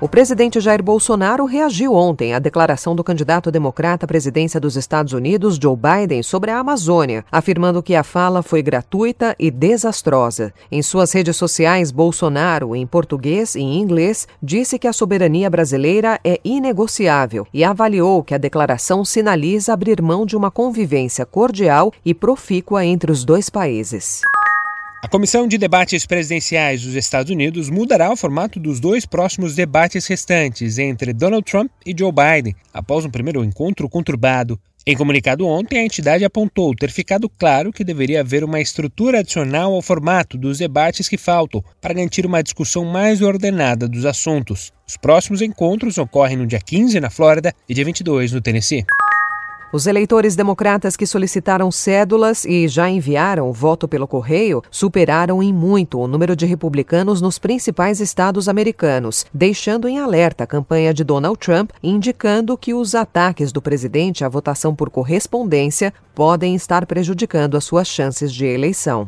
O presidente Jair Bolsonaro reagiu ontem à declaração do candidato democrata à presidência dos Estados Unidos, Joe Biden, sobre a Amazônia, afirmando que a fala foi gratuita e desastrosa. Em suas redes sociais, Bolsonaro, em português e em inglês, disse que a soberania brasileira é inegociável e avaliou que a declaração sinaliza abrir mão de uma convivência cordial e profícua entre os dois países. A Comissão de Debates Presidenciais dos Estados Unidos mudará o formato dos dois próximos debates restantes entre Donald Trump e Joe Biden, após um primeiro encontro conturbado. Em comunicado ontem, a entidade apontou ter ficado claro que deveria haver uma estrutura adicional ao formato dos debates que faltam para garantir uma discussão mais ordenada dos assuntos. Os próximos encontros ocorrem no dia 15 na Flórida e dia 22 no Tennessee. Os eleitores democratas que solicitaram cédulas e já enviaram o voto pelo correio superaram em muito o número de republicanos nos principais estados americanos, deixando em alerta a campanha de Donald Trump, indicando que os ataques do presidente à votação por correspondência podem estar prejudicando as suas chances de eleição.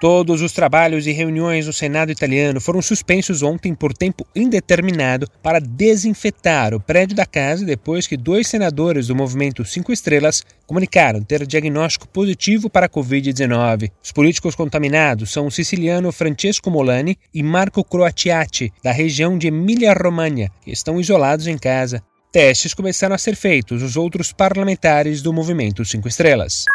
Todos os trabalhos e reuniões no Senado italiano foram suspensos ontem por tempo indeterminado para desinfetar o prédio da casa depois que dois senadores do movimento Cinco Estrelas comunicaram ter diagnóstico positivo para a Covid-19. Os políticos contaminados são o siciliano Francesco Molani e Marco Croatiati, da região de Emília-Romagna, que estão isolados em casa. Testes começaram a ser feitos nos outros parlamentares do movimento Cinco Estrelas.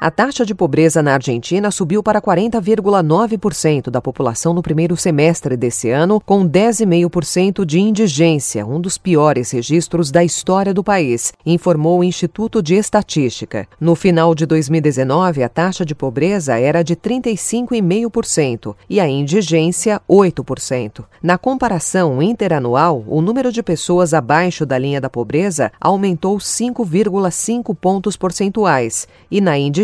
A taxa de pobreza na Argentina subiu para 40,9% da população no primeiro semestre desse ano, com 10,5% de indigência, um dos piores registros da história do país, informou o Instituto de Estatística. No final de 2019, a taxa de pobreza era de 35,5% e a indigência 8%. Na comparação interanual, o número de pessoas abaixo da linha da pobreza aumentou 5,5 pontos percentuais e na indigência